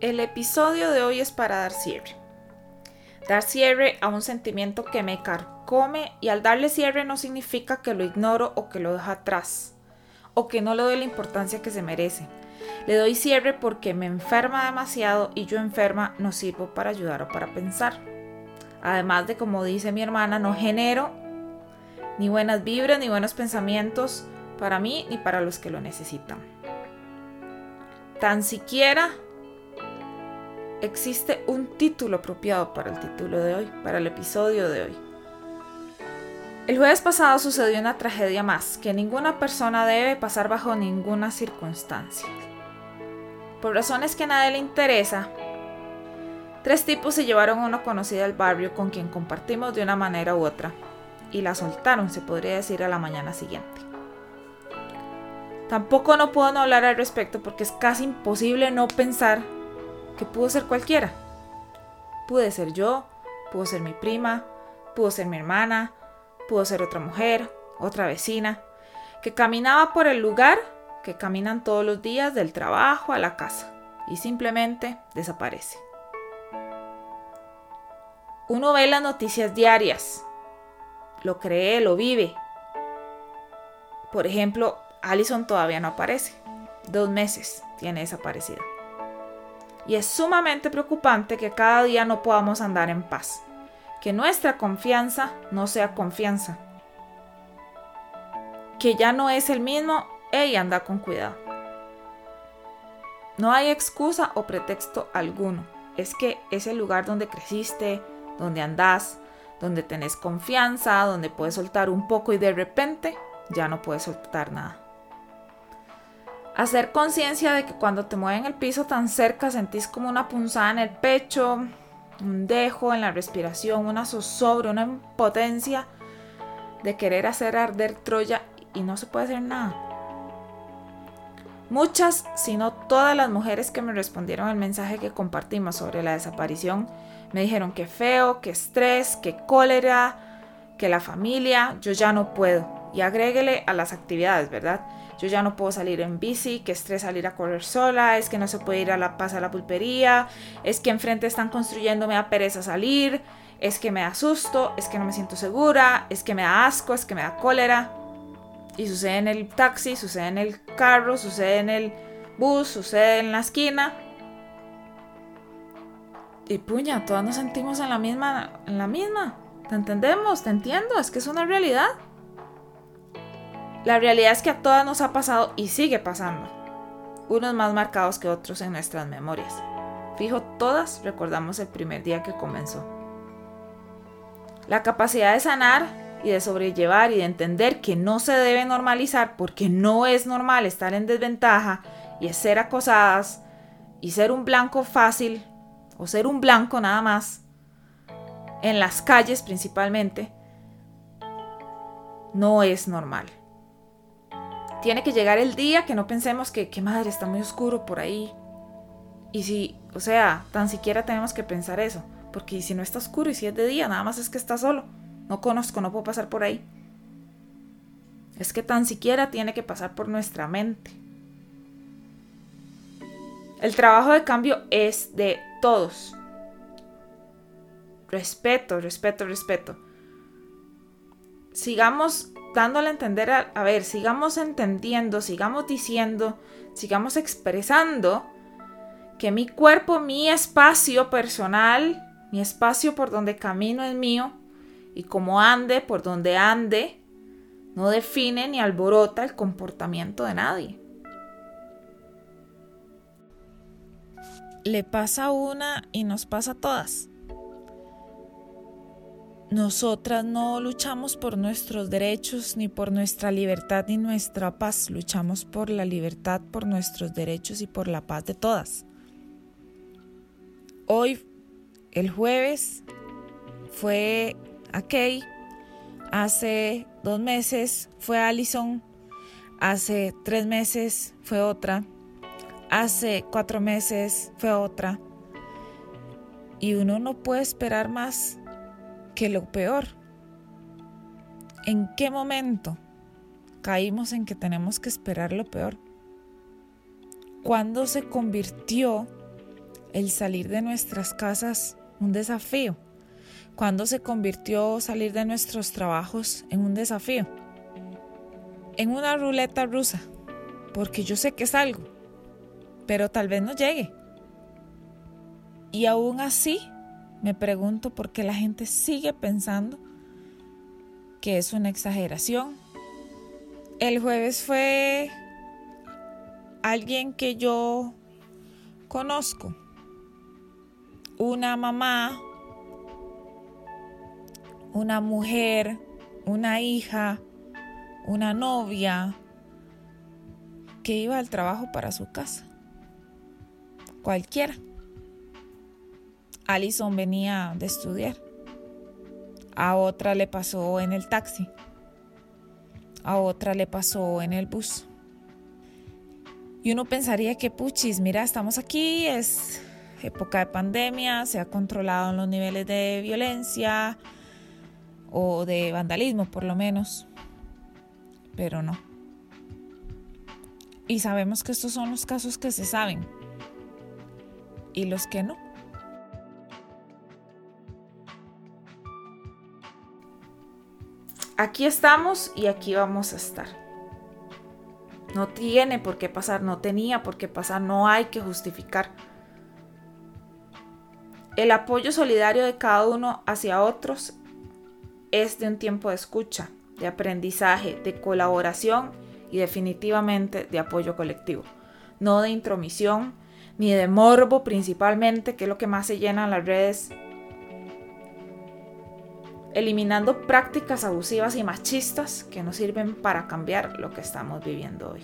El episodio de hoy es para dar cierre. Dar cierre a un sentimiento que me carcome y al darle cierre no significa que lo ignoro o que lo dejo atrás o que no le doy la importancia que se merece. Le doy cierre porque me enferma demasiado y yo enferma no sirvo para ayudar o para pensar. Además de, como dice mi hermana, no genero ni buenas vibras ni buenos pensamientos para mí ni para los que lo necesitan. Tan siquiera existe un título apropiado para el título de hoy, para el episodio de hoy. El jueves pasado sucedió una tragedia más que ninguna persona debe pasar bajo ninguna circunstancia. Por razones que a nadie le interesa, tres tipos se llevaron a una conocida del barrio con quien compartimos de una manera u otra y la soltaron, se podría decir, a la mañana siguiente. Tampoco no puedo no hablar al respecto porque es casi imposible no pensar que pudo ser cualquiera. Pude ser yo, pudo ser mi prima, pudo ser mi hermana, pudo ser otra mujer, otra vecina, que caminaba por el lugar que caminan todos los días del trabajo a la casa y simplemente desaparece. Uno ve las noticias diarias, lo cree, lo vive. Por ejemplo, Allison todavía no aparece. Dos meses tiene desaparecida y es sumamente preocupante que cada día no podamos andar en paz, que nuestra confianza no sea confianza, que ya no es el mismo, ella anda con cuidado. No hay excusa o pretexto alguno, es que es el lugar donde creciste, donde andás, donde tenés confianza, donde puedes soltar un poco y de repente ya no puedes soltar nada. Hacer conciencia de que cuando te mueven el piso tan cerca sentís como una punzada en el pecho, un dejo en la respiración, una zozobra, una impotencia de querer hacer arder Troya y no se puede hacer nada. Muchas, si no todas las mujeres que me respondieron al mensaje que compartimos sobre la desaparición, me dijeron que feo, que estrés, que cólera, que la familia, yo ya no puedo. Y agréguele a las actividades, ¿verdad? Yo ya no puedo salir en bici, que estrés salir a correr sola, es que no se puede ir a la paz a la pulpería, es que enfrente están construyendo, me da pereza salir, es que me da susto, es que no me siento segura, es que me da asco, es que me da cólera. Y sucede en el taxi, sucede en el carro, sucede en el bus, sucede en la esquina. Y puña, todas nos sentimos en la misma, en la misma. ¿Te entendemos? ¿Te entiendo? Es que es una realidad. La realidad es que a todas nos ha pasado y sigue pasando, unos más marcados que otros en nuestras memorias. Fijo, todas recordamos el primer día que comenzó. La capacidad de sanar y de sobrellevar y de entender que no se debe normalizar porque no es normal estar en desventaja y ser acosadas y ser un blanco fácil o ser un blanco nada más, en las calles principalmente, no es normal. Tiene que llegar el día que no pensemos que, qué madre, está muy oscuro por ahí. Y si, o sea, tan siquiera tenemos que pensar eso. Porque si no está oscuro y si es de día, nada más es que está solo. No conozco, no puedo pasar por ahí. Es que tan siquiera tiene que pasar por nuestra mente. El trabajo de cambio es de todos. Respeto, respeto, respeto. Sigamos dándole a entender, a, ver, sigamos entendiendo, sigamos diciendo, sigamos expresando que mi cuerpo, mi espacio personal, mi espacio por donde camino es mío y como ande por donde ande, no define ni alborota el comportamiento de nadie. Le pasa a una y nos pasa a todas. Nosotras no luchamos por nuestros derechos, ni por nuestra libertad, ni nuestra paz. Luchamos por la libertad, por nuestros derechos y por la paz de todas. Hoy, el jueves, fue a Kay. Hace dos meses fue Allison. Hace tres meses fue otra. Hace cuatro meses fue otra. Y uno no puede esperar más que lo peor. ¿En qué momento caímos en que tenemos que esperar lo peor? ¿Cuándo se convirtió el salir de nuestras casas un desafío? ¿Cuándo se convirtió salir de nuestros trabajos en un desafío? En una ruleta rusa, porque yo sé que es algo, pero tal vez no llegue. Y aún así, me pregunto por qué la gente sigue pensando que es una exageración. El jueves fue alguien que yo conozco, una mamá, una mujer, una hija, una novia que iba al trabajo para su casa. Cualquiera. Alison venía de estudiar. A otra le pasó en el taxi. A otra le pasó en el bus. Y uno pensaría que, puchis, mira, estamos aquí, es época de pandemia, se ha controlado los niveles de violencia o de vandalismo por lo menos. Pero no. Y sabemos que estos son los casos que se saben y los que no. Aquí estamos y aquí vamos a estar. No tiene por qué pasar, no tenía por qué pasar, no hay que justificar. El apoyo solidario de cada uno hacia otros es de un tiempo de escucha, de aprendizaje, de colaboración y definitivamente de apoyo colectivo, no de intromisión ni de morbo principalmente, que es lo que más se llena en las redes, eliminando prácticas abusivas y machistas que no sirven para cambiar lo que estamos viviendo hoy.